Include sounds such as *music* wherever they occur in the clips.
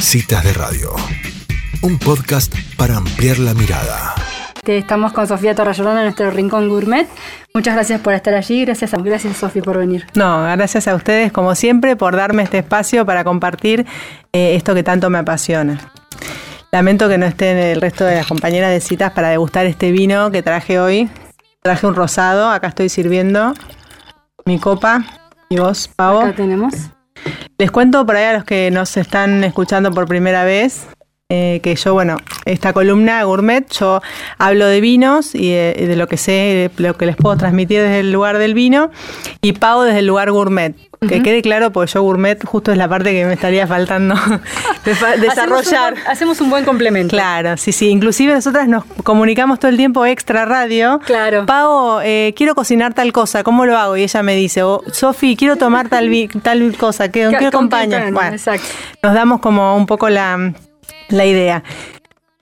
Citas de Radio, un podcast para ampliar la mirada. Estamos con Sofía Torrayolón en nuestro rincón gourmet. Muchas gracias por estar allí. Gracias, a, gracias Sofía por venir. No, gracias a ustedes, como siempre, por darme este espacio para compartir eh, esto que tanto me apasiona. Lamento que no estén el resto de las compañeras de citas para degustar este vino que traje hoy. Traje un rosado, acá estoy sirviendo mi copa. ¿Y vos, Pavo? Acá tenemos. Les cuento por ahí a los que nos están escuchando por primera vez. Eh, que yo, bueno, esta columna gourmet, yo hablo de vinos y de, lo que sé, de lo que les puedo transmitir desde el lugar del vino, y Pau desde el lugar gourmet. Que quede claro, porque yo gourmet justo es la parte que me estaría faltando *laughs* desarrollar. Hacemos un, buen complemento. Claro, sí, sí. Inclusive nosotras nos comunicamos todo el tiempo extra radio. Claro. Pau, eh, quiero cocinar tal cosa, ¿cómo lo hago? Y ella me dice, oh, Sofi, quiero tomar tal, tal cosa, ¿qué, ¿qué acompaña? Bueno, exacto. nos damos como un poco la, la idea.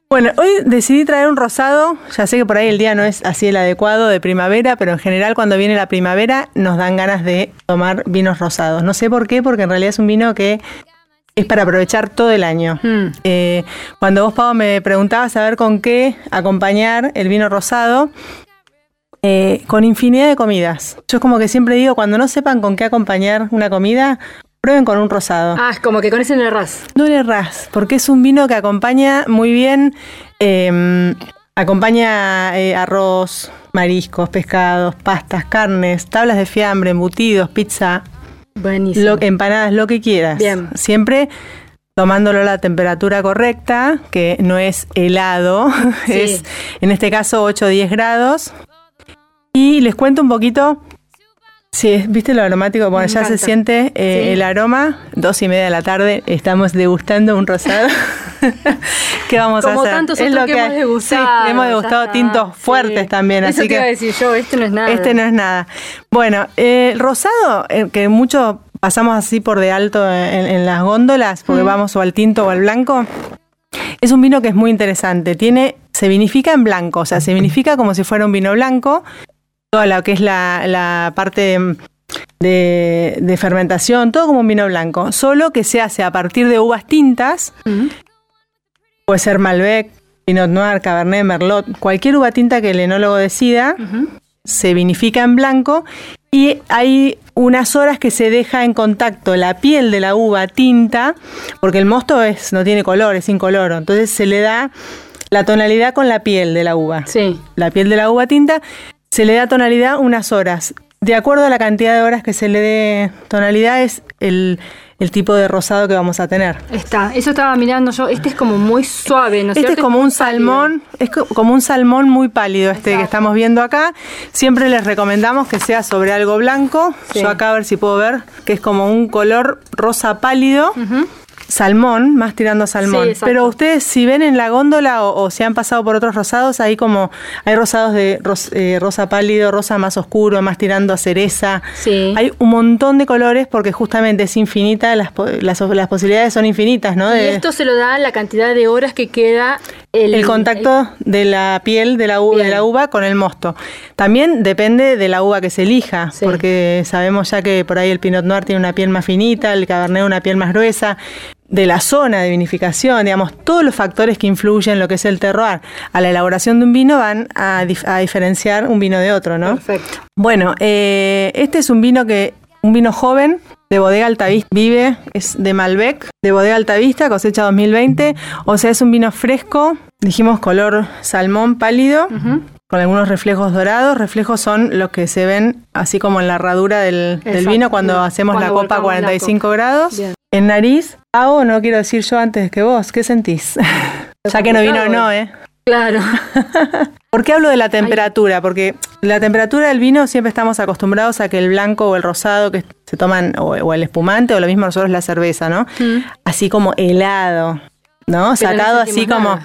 Bueno, hoy decidí traer un rosado, ya sé que por ahí el día no es así el adecuado de primavera, pero en general cuando viene la primavera nos dan ganas de tomar vinos rosados. No sé por qué, porque en realidad es un vino que es para aprovechar todo el año. Hmm. Eh, cuando vos, Pau, me preguntabas a ver con qué acompañar el vino rosado, eh, con infinidad de comidas. Yo es como que siempre digo, cuando no sepan con qué acompañar una comida, Prueben con un rosado. Ah, es como que con ese no errás. No errás, porque es un vino que acompaña muy bien, em, acompaña eh, arroz, mariscos, pescados, pastas, carnes, tablas de fiambre, embutidos, pizza, Buenísimo. empanadas, lo que quieras. Bien. Siempre tomándolo a la temperatura correcta, que no es helado, *laughs* es en este caso 8 o 10 grados. Y les cuento un poquito Sí, ¿viste lo aromático? Bueno, ya se siente eh, el aroma. Dos y media de la tarde, estamos degustando un rosado. *laughs* ¿Qué vamos a hacer? tantos es lo que, hemos degustado. Sí, hemos degustado tintos fuertes también. Eso así te que, iba a decir yo, este no es nada. Este no es nada. Bueno, eh, el rosado, eh, que mucho pasamos así por de alto en, las góndolas, porque vamos o al tinto o al blanco, es un vino que es muy interesante. Tiene, se vinifica en blanco, o sea, se vinifica como si fuera un vino blanco, toda lo que es la, parte de, fermentación, todo como un vino blanco, solo que se hace a partir de uvas tintas, puede ser Malbec, Pinot Noir, Cabernet, Merlot, cualquier uva tinta que el enólogo decida, se vinifica en blanco y hay unas horas que se deja en contacto la piel de la uva tinta, porque el mosto es, no tiene color, es incoloro, entonces se le da la tonalidad con la piel de la uva. Sí. La piel de la uva tinta se le da tonalidad unas horas. De acuerdo a la cantidad de horas que se le dé tonalidad es el, tipo de rosado que vamos a tener. Está, eso estaba mirando yo. Este es como muy suave, ¿no es Este es como un salmón, es como un salmón muy pálido este que estamos viendo acá. Siempre les recomendamos que sea sobre algo blanco. Yo acá a ver si puedo ver que es como un color rosa pálido salmón, más tirando a salmón. Pero ustedes si ven en la góndola o, si han pasado por otros rosados, ahí como hay rosados de eh, rosa pálido, rosa más oscuro, más tirando a cereza. Hay un montón de colores porque justamente es infinita, las, las, posibilidades son infinitas, ¿no? y esto se lo da la cantidad de horas que queda el, contacto de la piel de la, uva, de la uva con el mosto. También depende de la uva que se elija, porque sabemos ya que por ahí el Pinot Noir tiene una piel más finita, el Cabernet una piel más gruesa de la zona de vinificación, digamos, todos los factores que influyen en lo que es el terroir a la elaboración de un vino van a, diferenciar un vino de otro, ¿no? Perfecto. Bueno, eh, este es un vino que, un vino joven, de Bodega Altavista, vive, es de Malbec, de Bodega Altavista, cosecha 2020, o sea, es un vino fresco, dijimos color salmón pálido, con algunos reflejos dorados. Reflejos son los que se ven así como en la herradura del, vino cuando hacemos la copa a 45 grados. En nariz, hago, no quiero decir yo antes que vos, ¿qué sentís? *laughs* ya que no vino no, ¿eh? Claro. *laughs* ¿Por qué hablo de la temperatura? Porque la temperatura del vino siempre estamos acostumbrados a que el blanco o el rosado que se toman, o, el espumante, o lo mismo nosotros la cerveza, ¿no? Mm. Así como helado. ¿No? Sacado así como...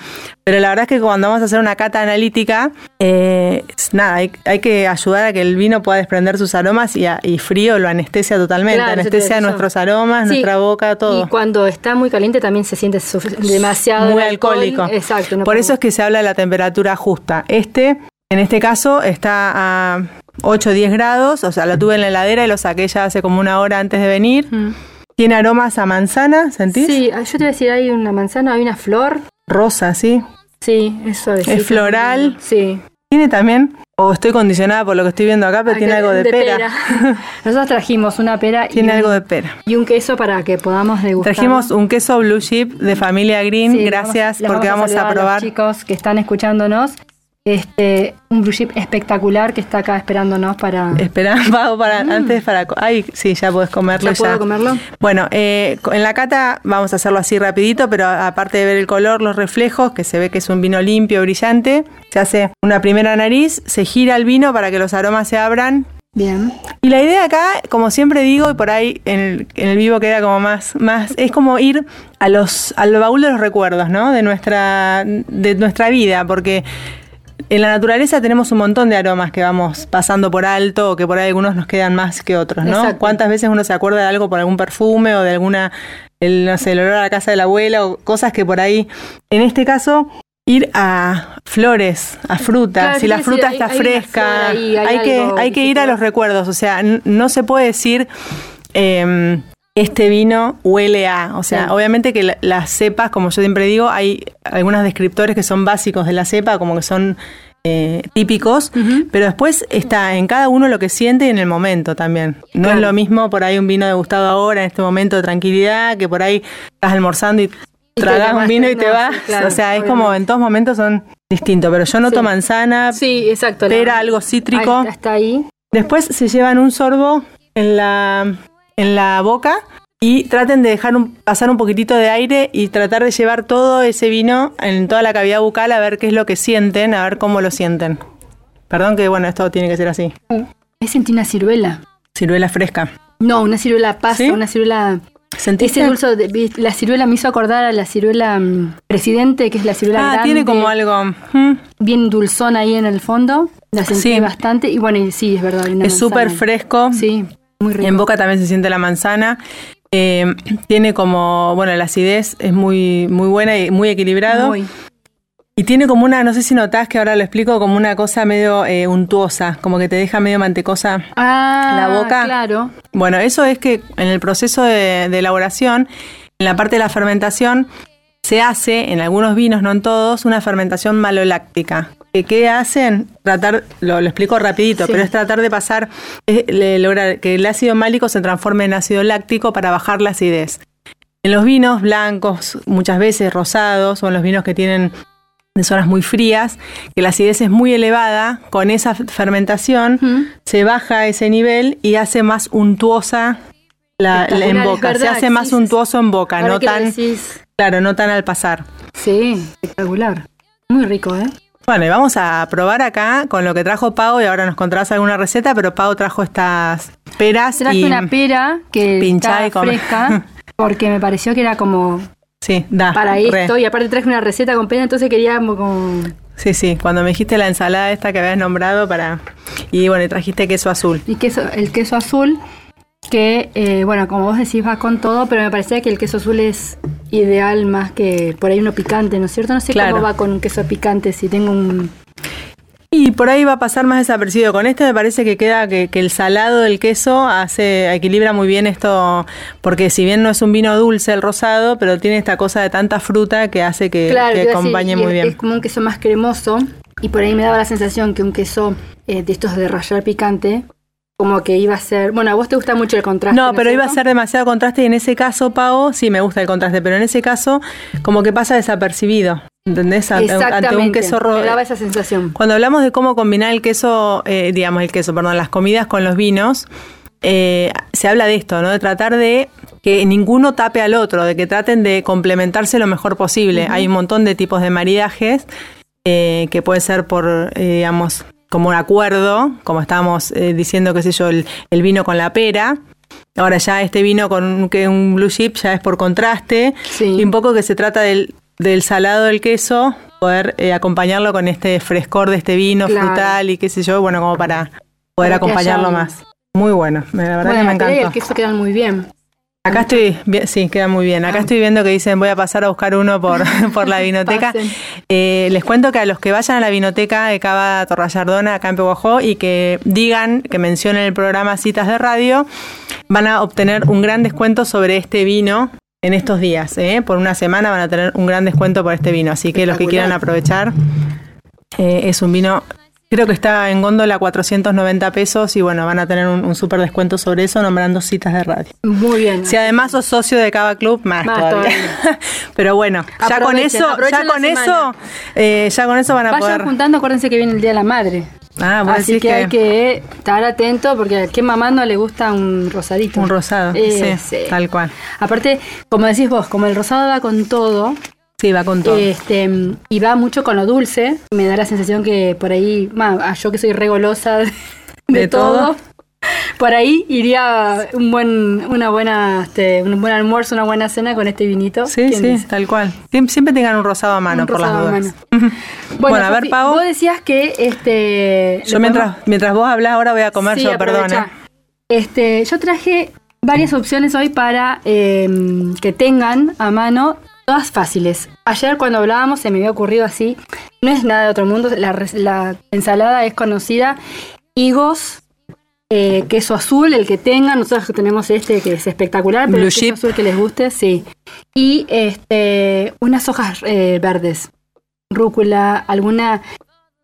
Pero la verdad es que cuando vamos a hacer una cata analítica, eh, nada, hay, que ayudar a que el vino pueda desprender sus aromas y, frío lo anestesia totalmente, anestesia nuestros aromas, nuestra boca, todo. Y cuando está muy caliente también se siente demasiado... Muy alcohólico. Exacto. Por eso es que se habla de la temperatura justa. Este, en este caso, está a 8 o 10 grados, o sea, lo tuve en la heladera y lo saqué ya hace como una hora antes de venir. Mm. Tiene aromas a manzana, ¿sentís? Sí, yo te voy a decir, hay una manzana, hay una flor. Rosa, sí. Sí, es suavecito. Es floral. Sí. Tiene también, o estoy condicionada por lo que estoy viendo acá, pero tiene Acá- algo de, pera. *laughs* Nosotros trajimos una pera y tiene un, algo de pera. y un queso para que podamos degustar. Trajimos un queso Blue Chip de familia Green. Gracias porque vamos, a probar. los chicos que están escuchándonos. Este, un blue chip espectacular que está acá esperándonos para. Espera, *laughs* Pau, para, antes para... Ay, sí, ya puedes comerlo ¿Ya puedo comerlo? Bueno, eh, en la cata vamos a hacerlo así rapidito, pero aparte de ver el color, los reflejos, que se ve que es un vino limpio, brillante, se hace una primera nariz, se gira el vino para que los aromas se abran. Bien. Y la idea acá, como siempre digo, y por ahí en el, en el vivo queda como más, más, es como ir a los, al baúl de los recuerdos, ¿no? De nuestra, de nuestra vida, porque en la naturaleza tenemos un montón de aromas que vamos pasando por alto o que por ahí algunos nos quedan más que otros, ¿no? Exacto. ¿Cuántas veces uno se acuerda de algo por algún perfume o de alguna, el, no sé, el olor a la casa de la abuela o cosas que por ahí, en este caso, ir a flores, a frutas, Claro, si la fruta está hay fresca, hay hay, que, hay que ir a los recuerdos, o sea, no se puede decir... em, este vino huele a, o sea, Sí. obviamente que la- las cepas, como yo siempre digo, hay algunos descriptores que son básicos de la cepa, como que son eh, típicos, pero después está en cada uno lo que siente y en el momento también. No Claro. es lo mismo por ahí un vino degustado ahora, en este momento de tranquilidad, que por ahí estás almorzando y tragas un vino y te vas. sí, claro, o sea, es como en todos momentos son distintos, pero yo noto Sí. manzana, Sí, exacto. la- pera, algo cítrico. Ahí está, está ahí. Después se llevan un sorbo en la, en la boca y traten de dejar un- pasar un poquitito de aire y tratar de llevar todo ese vino en toda la cavidad bucal a ver qué es lo que sienten, a ver cómo lo sienten. Perdón que bueno, esto tiene que ser así. Me sentí una ciruela. Ciruela fresca. No, una ciruela pasa, ¿Sí? una ciruela. ¿Sentiste? Ese dulce, de- la ciruela me hizo acordar a la ciruela mm, presidente, que es la ciruela Ah, grande, tiene como algo. bien dulzón ahí en el fondo. La sentí Sí. bastante. Y bueno, y sí, es verdad. Es súper fresco. Sí, muy rico. En boca también se siente la manzana. Eh, tiene como, bueno, la acidez es muy, muy buena y muy equilibrado. Muy. Y tiene como una, no sé si notás que ahora lo explico, como una cosa medio eh, untuosa, como que te deja medio mantecosa. Ah, La boca. Claro. Bueno, eso es que en el proceso de, de elaboración, en la parte de la fermentación, se hace, en algunos vinos, no en todos, una fermentación maloláctica. ¿Qué, hacen? Tratar, lo, lo explico rapidito, Sí. pero es tratar de pasar, es, le- lograr que el ácido málico se transforme en ácido láctico para bajar la acidez. En los vinos blancos, muchas veces rosados, o en los vinos que tienen de zonas muy frías, que la acidez es muy elevada, con esa fermentación se baja ese nivel y hace más untuosa la, la- en boca, se hace más sí, untuoso en boca, Ahora no que lo tan, decís, claro, no tan al pasar. sí, espectacular. Muy rico, ¿eh? Bueno, y vamos a probar acá con lo que trajo Pau y ahora nos contarás alguna receta, pero Pau trajo estas peras Traje y una pera que pinchá está y fresca *laughs* porque me pareció que era como sí, da. para re. esto y aparte traje una receta con pera, entonces quería como Sí, sí, cuando me dijiste la ensalada esta que habías nombrado para y bueno, y trajiste queso azul. y queso, el queso azul que eh, bueno, como vos decís va con todo, pero me parecía que el queso azul es ideal más que por ahí uno picante, ¿no es cierto? No sé Claro. cómo va con un queso picante si tengo un Y por ahí va a pasar más desapercibido. Con este me parece que queda que, que el salado del queso hace, equilibra muy bien esto, porque si bien no es un vino dulce el rosado, pero tiene esta cosa de tanta fruta que hace que, Claro, que acompañe muy es, bien. es como un queso más cremoso y por ahí me daba la sensación que un queso eh, de estos de rallar picante, como que iba a ser... Bueno, a vos te gusta mucho el contraste. No, pero iba a ser demasiado contraste y en ese caso, Pau, sí me gusta el contraste, pero en ese caso como que pasa desapercibido, ¿entendés? Ante, un queso ro- me daba esa sensación. Cuando hablamos de cómo combinar el queso, eh, digamos el queso, perdón, las comidas con los vinos, eh, se habla de esto, ¿no? De tratar de que ninguno tape al otro, de que traten de complementarse lo mejor posible. Hay un montón de tipos de maridajes eh, que puede ser por, eh, digamos, como un acuerdo, como estábamos eh, diciendo, qué sé yo, el, el vino con la pera. Ahora ya este vino con un, que un blue chip ya es por contraste. Sí. Y un poco que se trata del, del salado del queso, poder eh, acompañarlo con este frescor de este vino Claro. frutal y qué sé yo, bueno, como para poder Para acompañarlo haya- más. Muy bueno, me- la verdad Bueno, que me y el encantó. queso quedan muy bien. Acá estoy, sí, queda muy bien. Acá Ah. estoy viendo que dicen voy a pasar a buscar uno por, *laughs* por la vinoteca. Eh, les cuento que a los que vayan a la vinoteca de Cava Torrallardona, acá en Peguajó, y que digan, que mencionen el programa Citas de Radio, van a obtener un gran descuento sobre este vino en estos días. ¿eh? Por una semana van a tener un gran descuento por este vino. Así que los que quieran aprovechar, eh, es un vino Creo que está en góndola 490 pesos y bueno, van a tener un, súper descuento sobre eso nombrando citas de radio. Muy bien. Si además sos socio de Cava Club, más, todavía. *laughs* Pero bueno, ya con eso, ya con eso, eh, ya con eso van a Vayan juntando, acuérdense que viene el Día de la Madre. Ah, Así que, hay que estar atento porque a qué mamá no le gusta un rosadito. Un rosado, sí, tal cual. Aparte, como decís vos, como el rosado va con todo, Sí, va con todo. Este, y va mucho con lo dulce. Me da la sensación que por ahí, yo que soy regolosa de, de, todo, por ahí iría un buen, una buena, este, un buen almuerzo, una buena cena con este vinito. Sí, sí, tal cual. Siempre tengan un rosado a mano, por las dudas. bueno, a ver, Pau. Vos decías que este. Yo mientras, mientras vos hablas ahora voy a comer yo, perdón. ¿eh? Este, yo traje varias opciones hoy para em, que tengan a mano Todas fáciles. Ayer cuando hablábamos se me había ocurrido así. No es nada de otro mundo. La, ensalada es conocida. Higos, eh, queso azul, el que tengan. Nosotros tenemos este que es espectacular, pero el queso azul que les guste, sí. Y este, unas hojas eh, verdes. Rúcula, alguna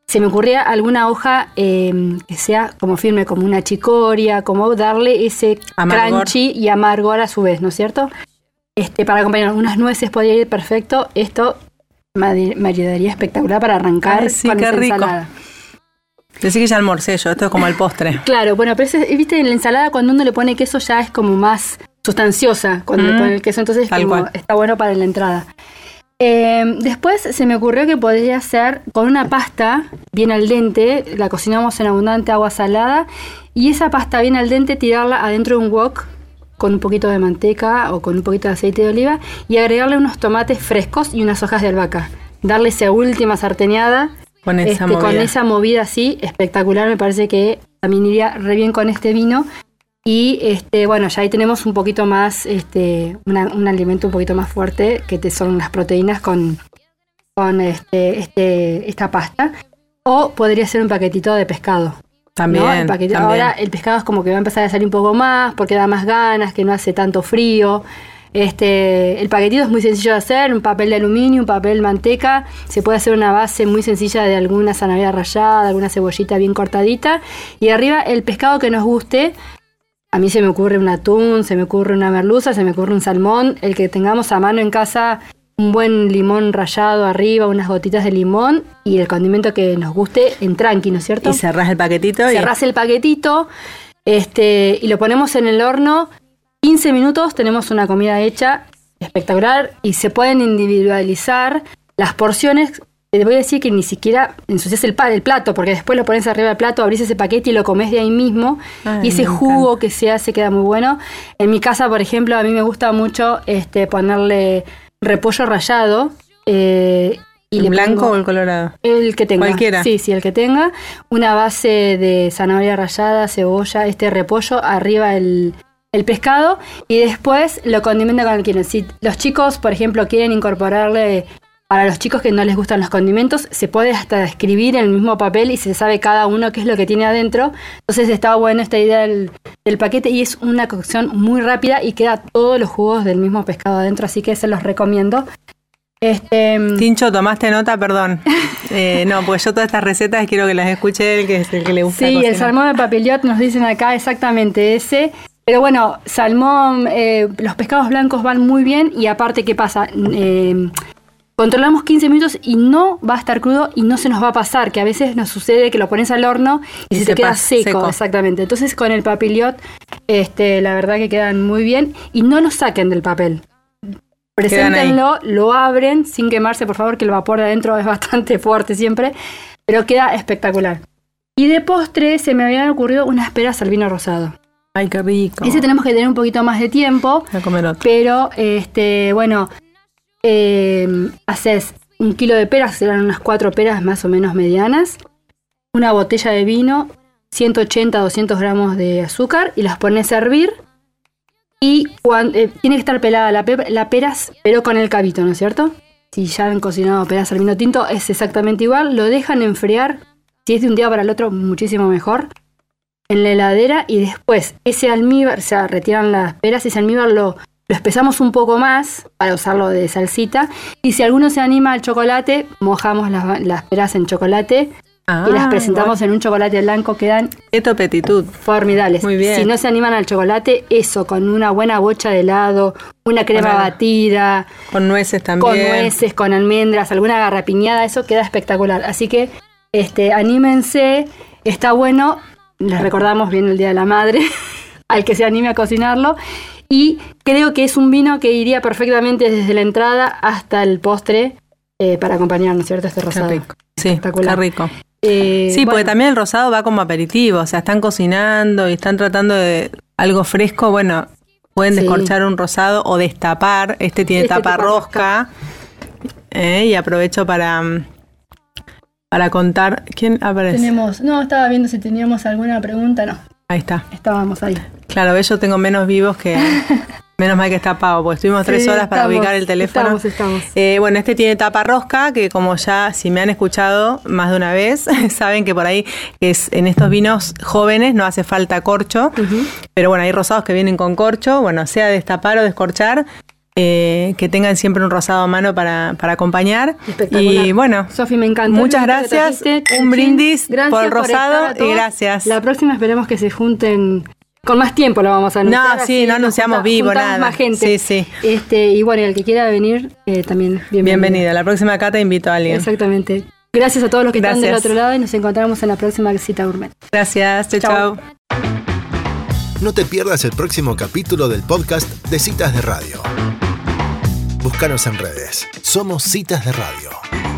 se me ocurría alguna hoja em, que sea como firme, como una chicoria, como darle ese crunchy y amargor a su vez, ¿no es cierto? Este, para acompañar unas nueces podría ir perfecto. Esto me, ayudaría espectacular para arrancar sí, con qué rico. ensalada. Decí que ya almorcé yo, esto es como el postre. *laughs* Claro, bueno, pero viste, en la ensalada cuando uno le pone queso ya es como más sustanciosa cuando le mm, pone el queso, entonces está bueno para la entrada. Em, después se me ocurrió que podría ser con una pasta bien al dente, la cocinamos en abundante agua salada y esa pasta bien al dente tirarla adentro de un wok con un poquito de manteca o con un poquito de aceite de oliva y agregarle unos tomates frescos y unas hojas de albahaca. Darle esa última sarteñada con esa, este, movida. con esa movida así, espectacular, me parece que también iría re bien con este vino. Y este, bueno, ya ahí tenemos un poquito más, este, un alimento un poquito más fuerte, que te son las proteínas con, con este, este, esta pasta. O podría ser un paquetito de pescado. También, Ahora el pescado es como que va a empezar a salir un poco más porque da más ganas, que no hace tanto frío. Este, el paquetito es muy sencillo de hacer, un papel de aluminio, un papel manteca, se puede hacer una base muy sencilla de alguna zanahoria rallada, alguna cebollita bien cortadita. Y arriba el pescado que nos guste. A mí se me ocurre un atún, se me ocurre una merluza, se me ocurre un salmón, el que tengamos a mano en casa un buen limón rallado arriba, unas gotitas de limón y el condimento que nos guste en tranqui, ¿no es cierto? Y cerrás el paquetito. Cerrás el paquetito este, y lo ponemos en el horno. 15 minutos tenemos una comida hecha espectacular y se pueden individualizar las porciones. Te voy a decir que ni siquiera ensucias el, el plato, porque después lo pones arriba del plato, abrís ese paquete y lo comes de ahí mismo. y ese jugo que se hace queda muy bueno. En mi casa, por ejemplo, a mí me gusta mucho este, ponerle repollo rallado. Eh, y ¿El blanco o el colorado? El que tenga. Cualquiera. Sí, sí, el que tenga. Una base de zanahoria rallada, cebolla, este repollo, arriba el, pescado y después lo condimenta con el que Si los chicos, por ejemplo, quieren incorporarle para los chicos que no les gustan los condimentos, se puede hasta escribir en el mismo papel y se sabe cada uno qué es lo que tiene adentro. Entonces está bueno esta idea del, del, paquete y es una cocción muy rápida y queda todos los jugos del mismo pescado adentro, así que se los recomiendo. Este, Tincho, tomaste nota, perdón. *laughs* Eh, no, pues yo todas estas recetas quiero que las escuche él, que es el que le gusta. Sí, el salmón de papillote nos dicen acá exactamente ese. Pero bueno, salmón, eh, los pescados blancos van muy bien y aparte, ¿qué pasa? Eh, controlamos 15 minutos y no va a estar crudo y no se nos va a pasar, que a veces nos sucede que lo pones al horno y, se, te queda seco, exactamente. Entonces con el papilliot, este, la verdad que quedan muy bien y no lo saquen del papel. Preséntenlo, lo abren sin quemarse, por favor, que el vapor de adentro es bastante *laughs* fuerte siempre, pero queda espectacular. Y de postre se me habían ocurrido unas peras al vino rosado. Ay, qué rico. Ese tenemos que tener un poquito más de tiempo. A comer otro. Pero, este, bueno, eh, haces un kilo de peras, serán unas cuatro peras más o menos medianas, una botella de vino, 180 200 gramos de azúcar y las pones a hervir. Y cuando, eh, tiene que estar pelada la, la peras, pero con el cabito, ¿no es cierto? si ya han cocinado peras al vino tinto, es exactamente igual. Lo dejan enfriar, si es de un día para el otro, muchísimo mejor, en la heladera y después ese almíbar, o sea, retiran las peras y ese almíbar lo, lo espesamos un poco más para usarlo de salsita. Y si alguno se anima al chocolate, mojamos las, las peras en chocolate y las ah, presentamos en un chocolate blanco, quedan Esto petitud. formidables. Muy bien. Si no se animan al chocolate, eso, con una buena bocha de helado, una crema batida. Con nueces también. Con nueces, con almendras, alguna garrapiñada, eso queda espectacular. Así que este, anímense, está bueno. Les recordamos bien el Día de la Madre, *laughs* al que se anime a cocinarlo. Y creo que es un vino que iría perfectamente desde la entrada hasta el postre eh, para acompañarnos, ¿cierto? Este rosado. rico. Sí, está rico. Eh, sí, porque también el rosado va como aperitivo, o sea, están cocinando y están tratando de algo fresco, bueno, pueden descorchar un rosado o destapar, este tiene este tapa rosca, eh, y aprovecho para para contar, ¿quién aparece? Tenemos, no, estaba viendo si teníamos alguna pregunta, no. Ahí está. Estábamos ahí. Claro, yo tengo menos vivos que *laughs* Menos mal que está pago, porque estuvimos tres horas para ubicar el teléfono. Estamos, estamos. Eh, bueno, este tiene tapa rosca, que como ya, si me han escuchado más de una vez, *laughs* saben que por ahí es en estos vinos jóvenes no hace falta corcho, pero bueno, hay rosados que vienen con corcho, bueno, sea destapar o descorchar, eh, que tengan siempre un rosado a mano para, para acompañar. Y bueno, Sofi, me encanta. Muchas gracias. Un brindis por el rosado y gracias. La próxima esperemos que se junten con más tiempo lo vamos a anunciar. No, sí, no anunciamos vivo, nada. más gente. Sí, sí. Este, y bueno, el que quiera venir, eh, también bienvenido. Bienvenida. La próxima cata invito a alguien. Exactamente. Gracias a todos los que están del otro lado y nos encontramos en la próxima cita gourmet. Gracias, chao, chao. No te pierdas el próximo capítulo del podcast de Citas de Radio. Búscanos en redes. Somos Citas de Radio.